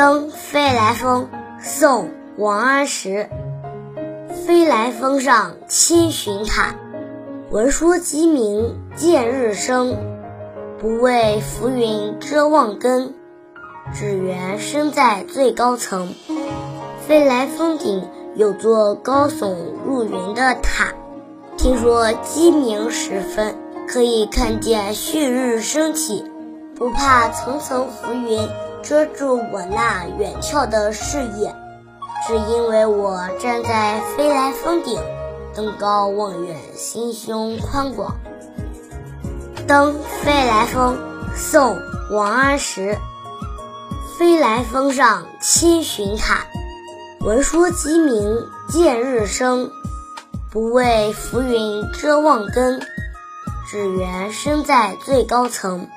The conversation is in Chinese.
登飞来峰，宋·王安石。飞来峰上千寻塔，闻说鸡鸣见日升。不畏浮云遮望根，只缘身在最高层。飞来峰顶有座高耸入云的塔，听说鸡鸣时分可以看见旭日升起，不怕层层浮云遮住我那远眺的视野。只因为我站在飞来峰顶，登高望远，心胸宽广。登飞来峰，宋·王安石。飞来峰上千寻塔，闻说鸡鸣见日升。不畏浮云遮望根，只缘身在最高层。